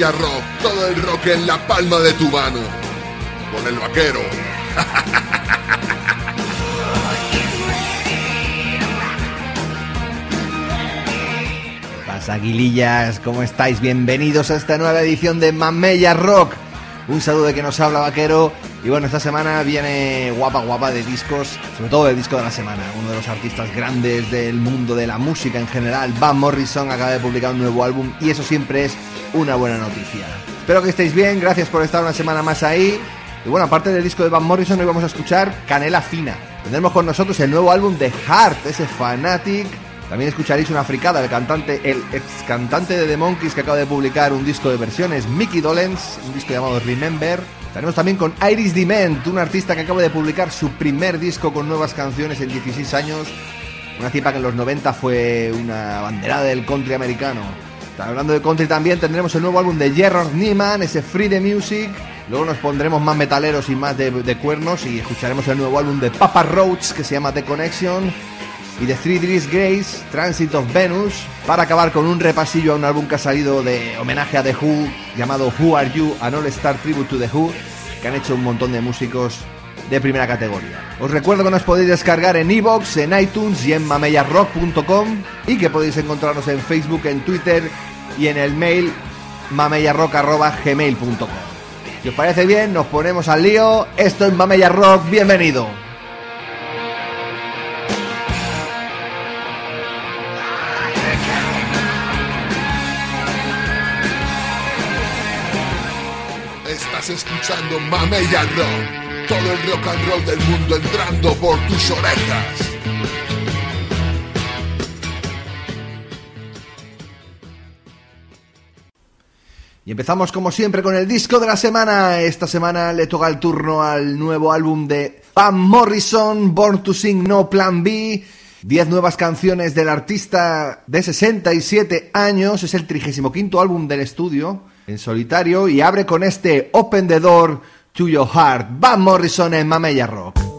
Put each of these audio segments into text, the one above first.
Rock, todo el rock en la palma de tu mano. Con el vaquero. Aguilillas, ¿cómo estáis? Bienvenidos a esta nueva edición de Mamella Rock. Un saludo de que nos habla Vaquero. Y bueno, esta semana viene guapa, guapa de discos, sobre todo el disco de la semana. Uno de los artistas grandes del mundo de la música en general, Van Morrison, acaba de publicar un nuevo álbum y eso siempre es una buena noticia. Espero que estéis bien, gracias por estar una semana más ahí. Y bueno, aparte del disco de Van Morrison, hoy vamos a escuchar Canela Fina. Tendremos con nosotros el nuevo álbum de Heart, ese Fanatic. También escucharéis una fricada del cantante, el ex cantante de The Monkeys que acaba de publicar un disco de versiones, Mickey Dolenz, un disco llamado Remember. Estaremos también con Iris Dement, un artista que acaba de publicar su primer disco con nuevas canciones en 16 años. Una tipa que en los 90 fue una banderada del country americano. Hablando de country también tendremos el nuevo álbum de Gerard Niemann, ese Free the Music. Luego nos pondremos más metaleros y más de cuernos y escucharemos el nuevo álbum de Papa Roach que se llama The Connection. Y de Three Degrees Grace, Transit of Venus, para acabar con un repasillo a un álbum que ha salido de homenaje a The Who, llamado Who Are You, An All Star Tribute to The Who, que han hecho un montón de músicos de primera categoría. Os recuerdo que nos podéis descargar en iVoox, en iTunes y en mamellarrock.com y que podéis encontrarnos en Facebook, en Twitter y en el mail mamellarrock.gmail.com Si os parece bien, nos ponemos al lío. Esto es Mamella Rock, bienvenido. Estás escuchando Mamella Rock, todo el rock and roll del mundo entrando por tus orejas. Y empezamos como siempre con el disco de la semana. Esta semana le toca el turno al nuevo álbum de Van Morrison, Born to Sing No Plan B. Diez nuevas canciones del artista de 67 años. Es el 35 álbum del estudio en solitario y abre con este Open the Door to Your Heart. Van Morrison en Mamella Rock.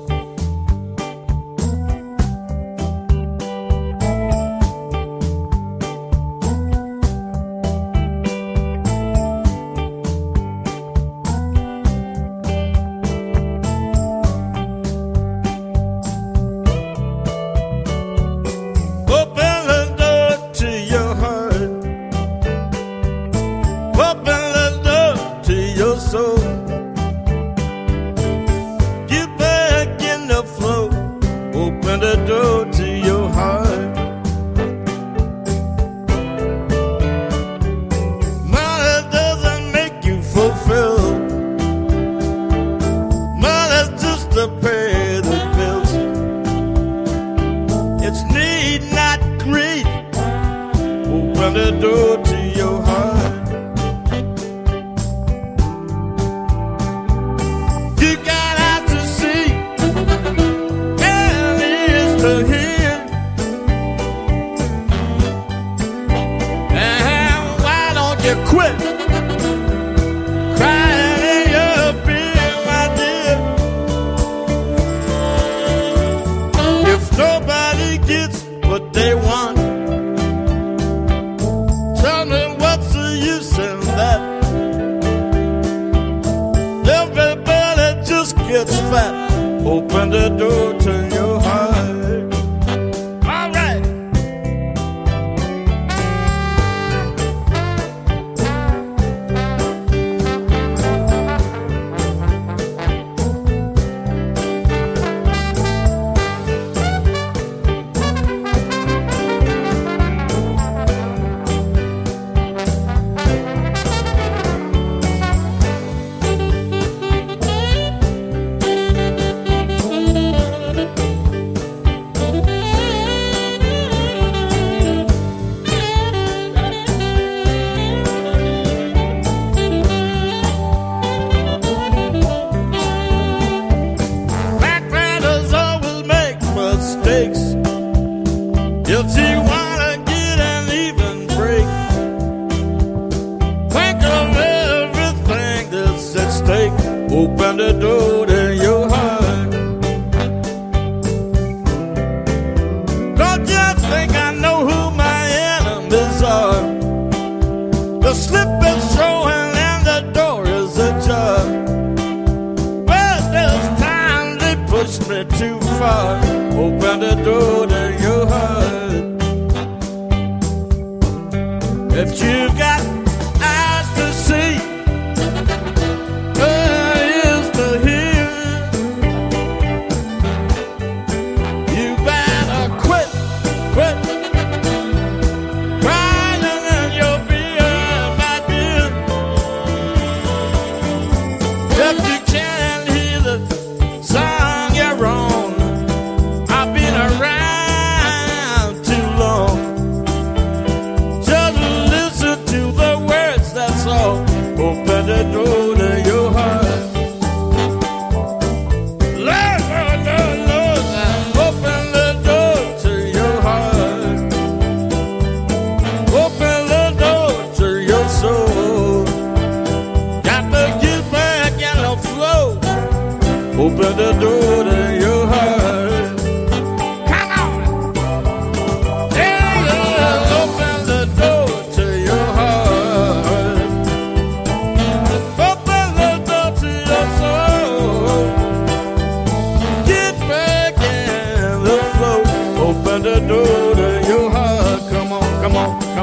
To hear.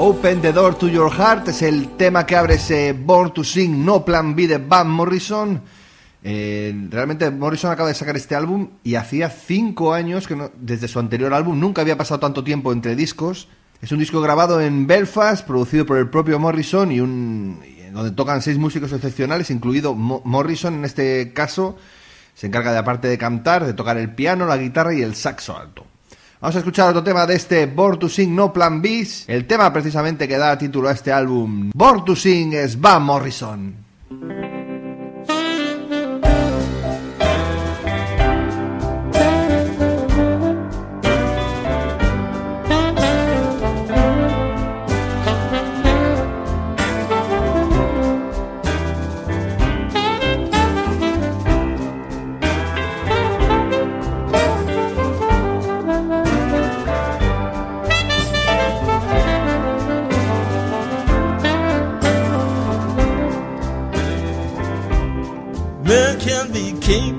Open the Door to Your Heart es el tema que abre ese Born to Sing No Plan B de Van Morrison. Eh, realmente Morrison acaba de sacar este álbum y hacía cinco años que desde su anterior álbum nunca había pasado tanto tiempo entre discos. Es un disco grabado en Belfast, producido por el propio Morrison y un donde tocan seis músicos excepcionales, incluido Morrison en este caso. Se encarga de aparte de cantar, de tocar el piano, la guitarra y el saxo alto. Vamos a escuchar otro tema de este Born to Sing No Plan B, el tema precisamente que da título a este álbum, Born to Sing es Van Morrison. keep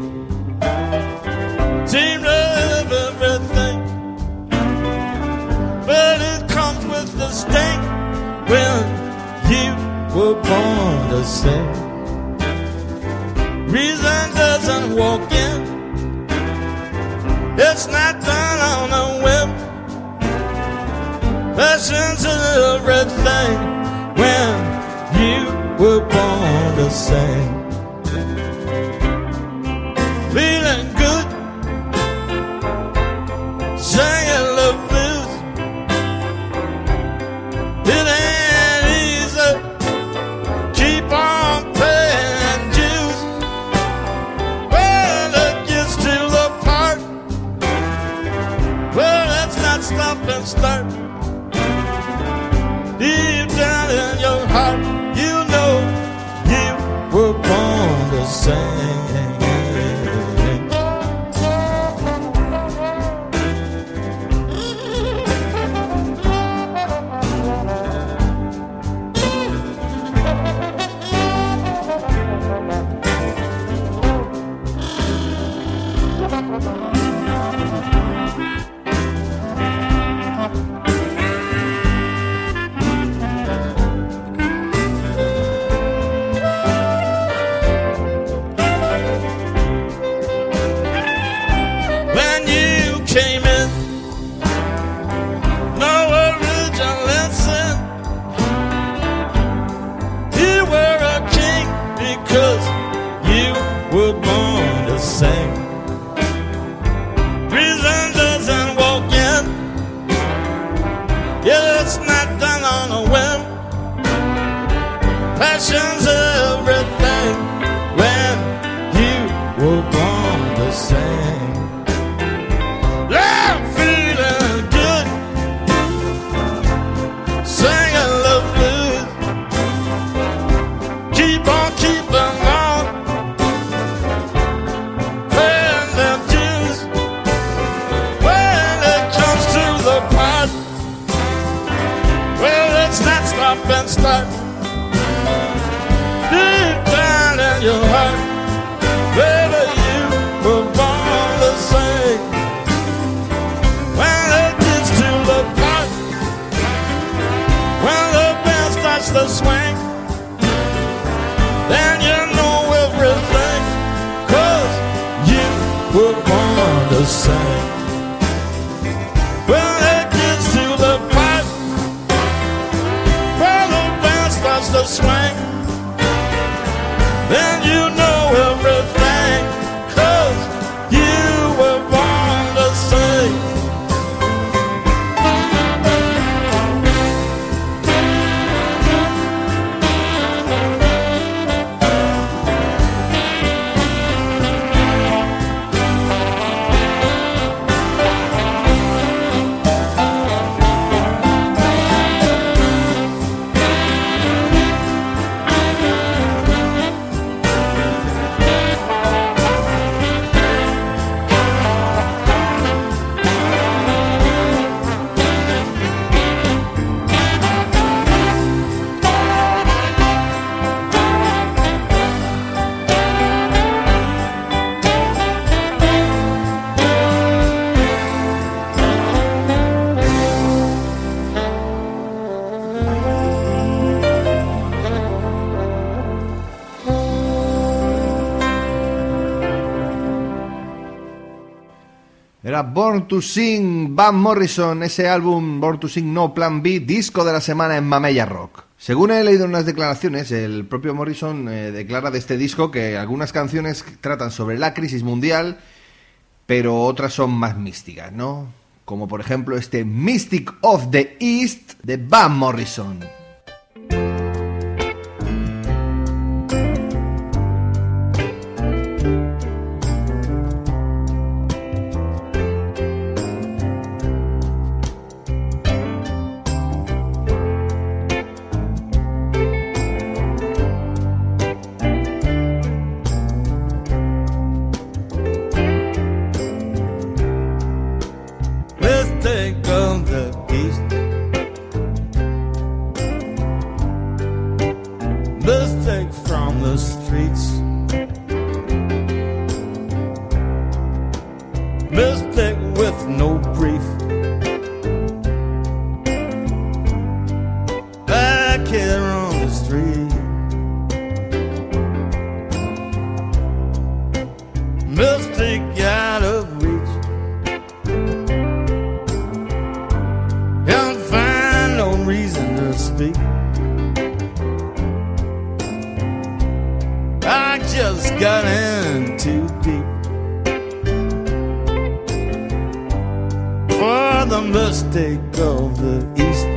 Era Born to Sing, Van Morrison, ese álbum Born to Sing No Plan B, disco de la semana en Mamella Rock. Según he leído en unas declaraciones, el propio Morrison eh, declara de este disco que algunas canciones tratan sobre la crisis mundial, pero otras son más místicas, ¿no? Como por ejemplo este Mystic of the East de Van Morrison. Brief. Back here on the street. Mistake of the East.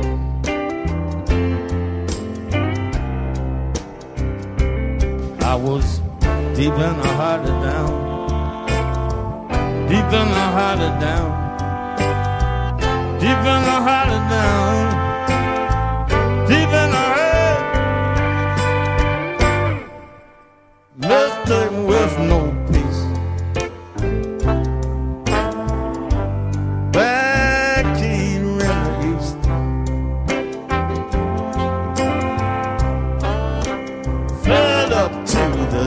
I was deep in the heart of down, deep in the heart of down. Deep in the heart of down. Deep in the head. Mystic with no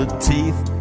teeth.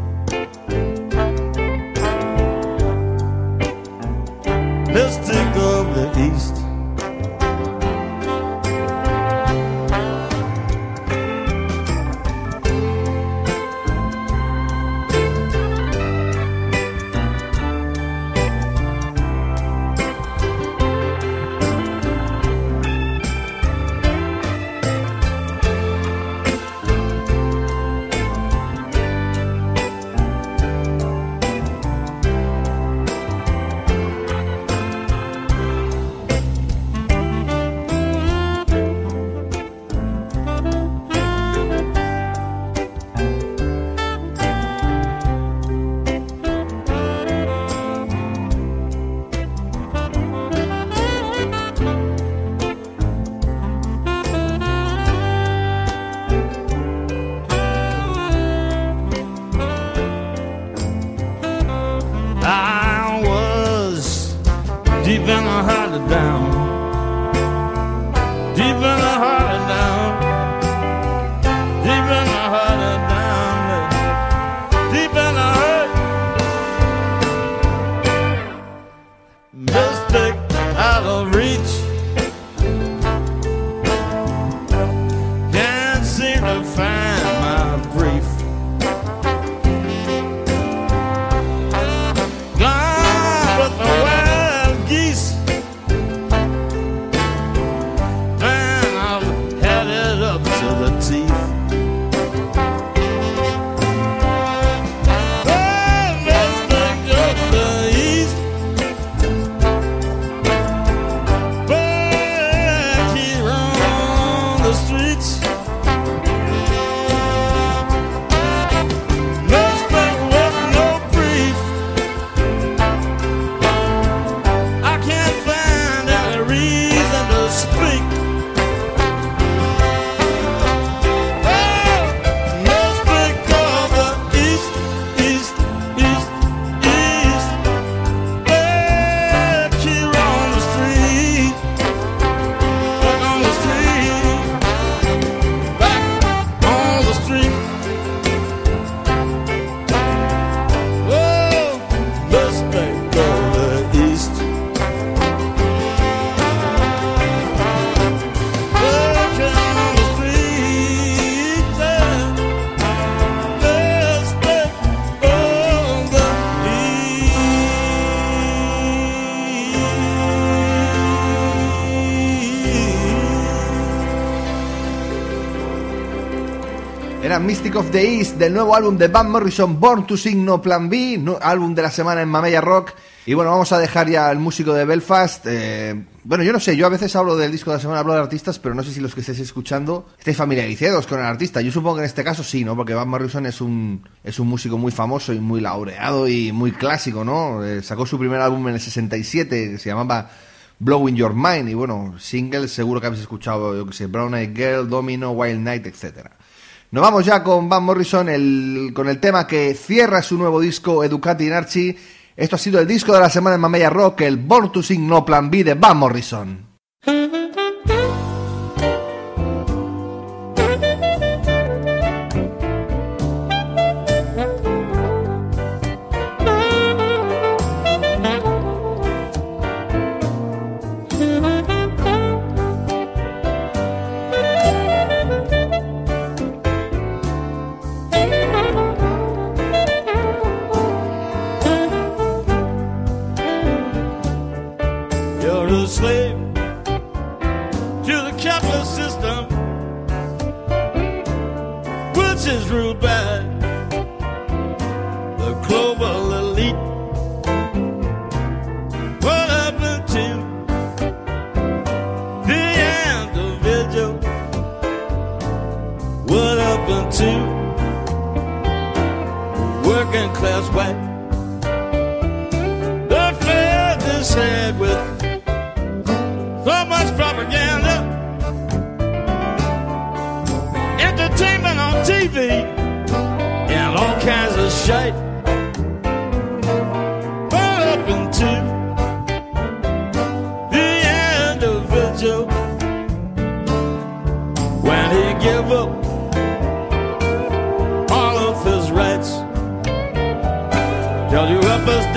Of the East del nuevo álbum de Van Morrison, Born to Sing No Plan B, álbum de la semana en Mamella Rock. Y bueno, vamos a dejar ya al músico de Belfast. eh, bueno, yo no sé, yo a veces hablo del disco de la semana, hablo de artistas, pero no sé si los que estéis escuchando estáis familiarizados con el artista. Yo supongo que en este caso sí, ¿no? Porque Van Morrison es un, es un músico muy famoso y muy laureado y muy clásico, ¿no? Eh, sacó su primer álbum en el 67 que se llamaba Blowing Your Mind y bueno, singles seguro que habéis escuchado, yo que sé, Brown Eyed Girl, Domino, Wild Night, etcétera. Nos vamos ya con Van Morrison el, con el tema que cierra su nuevo disco Educati in Archie. Esto ha sido el disco de la semana en Mamella Rock, el Born to Sing No Plan B de Van Morrison. A slave to the capitalist system, which is ruled by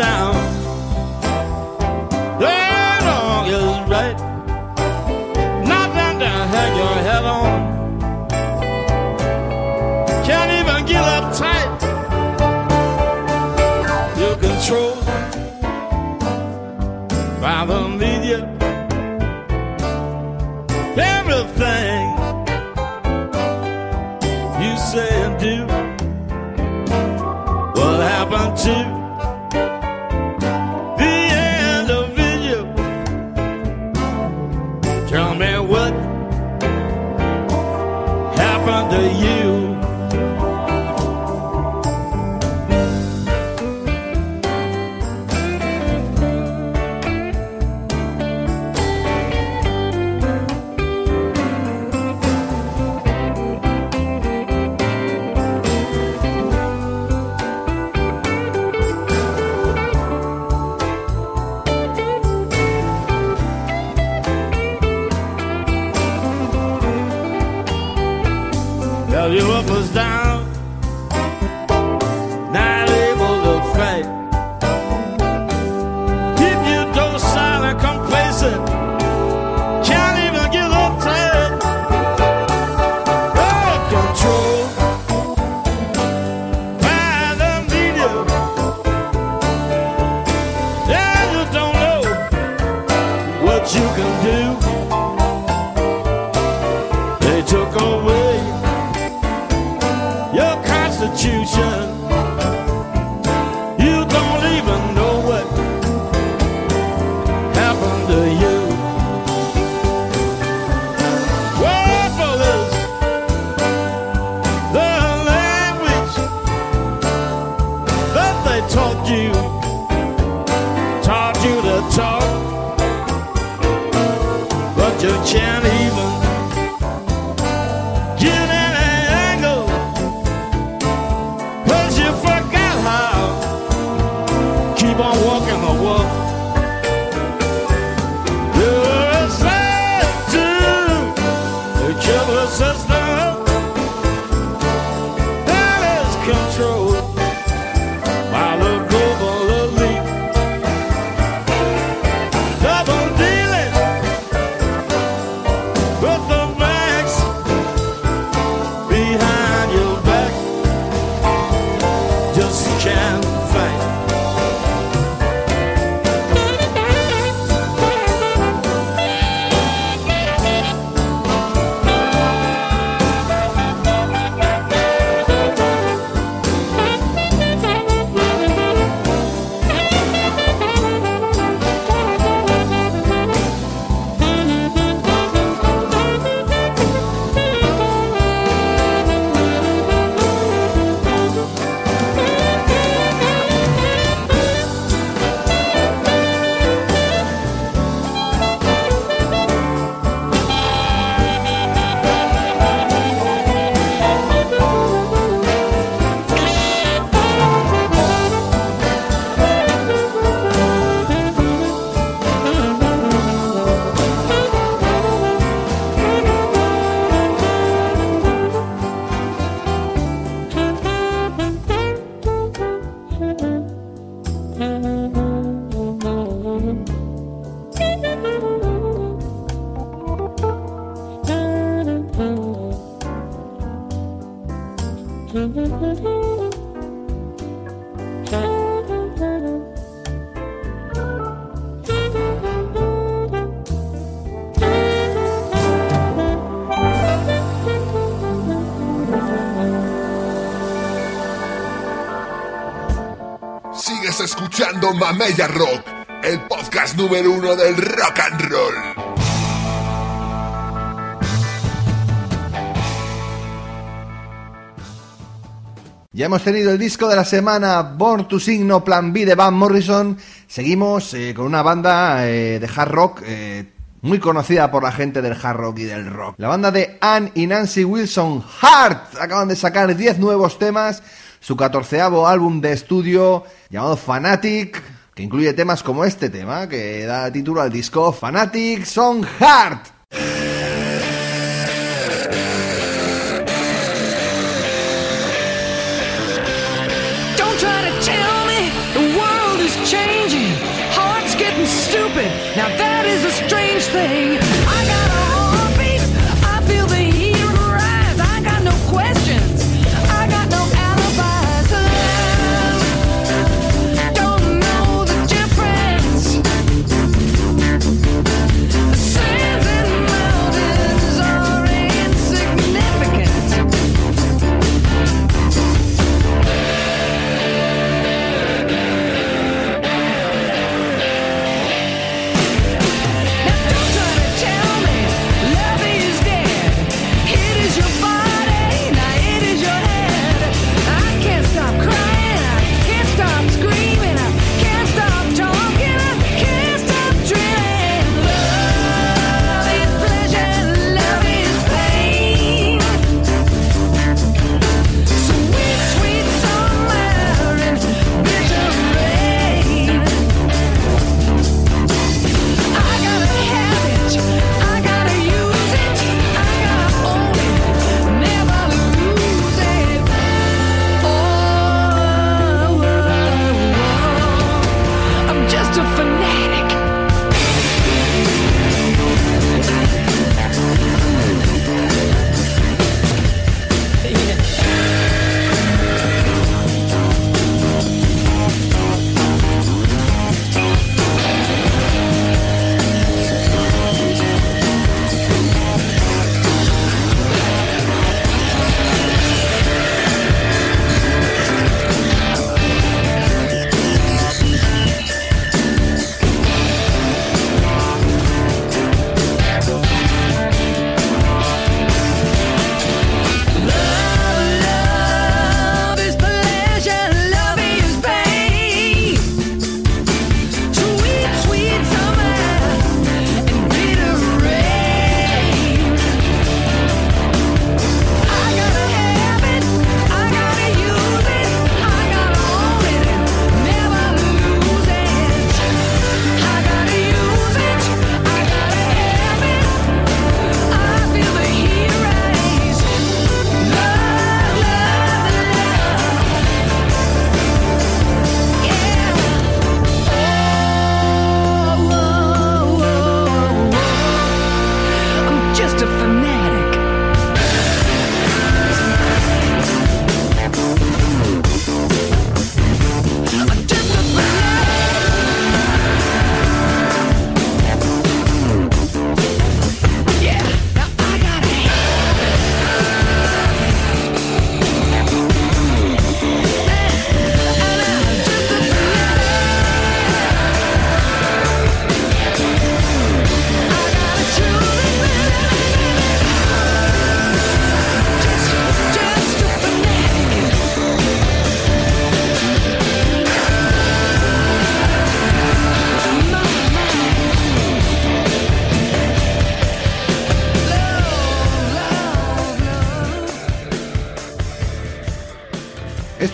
down. That wrong is right. Nothing to hang your head on. Can't even get up tight. You're controlled by the media. Everything you say and do. What happened to up was down, Just can't even escuchando Mamella Rock, el podcast número uno del rock and roll. Ya hemos tenido el disco de la semana, Born to Signo Plan B de Van Morrison. Seguimos eh, con una banda eh, de hard rock eh, muy conocida por la gente del hard rock y del rock. La banda de Ann y Nancy Wilson, Heart, acaban de sacar 10 nuevos temas, su catorceavo álbum de estudio llamado Fanatic, que incluye temas como este tema, que da título al disco Fanatic Song Heart.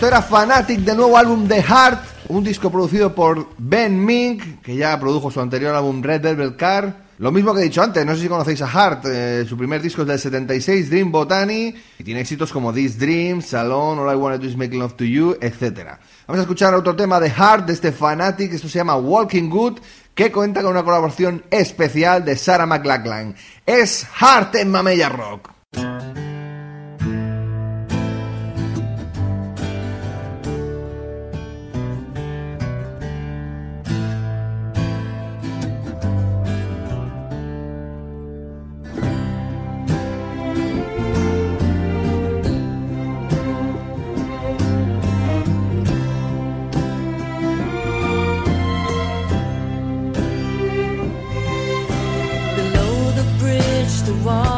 Era Fanatic del nuevo álbum de Heart, un disco producido por Ben Mink, que ya produjo su anterior álbum Red Velvet Car. Lo mismo que he dicho antes, no sé si conocéis a Heart, eh, su primer disco es del 76, Dream Botany, y tiene éxitos como This Dream, Salon, All I Wanna Do Is Make Love to You, etc. Vamos a escuchar otro tema de Heart, de este Fanatic, esto se llama Walking Good, que cuenta con una colaboración especial de Sarah McLachlan. Es Heart en Mamella Rock. The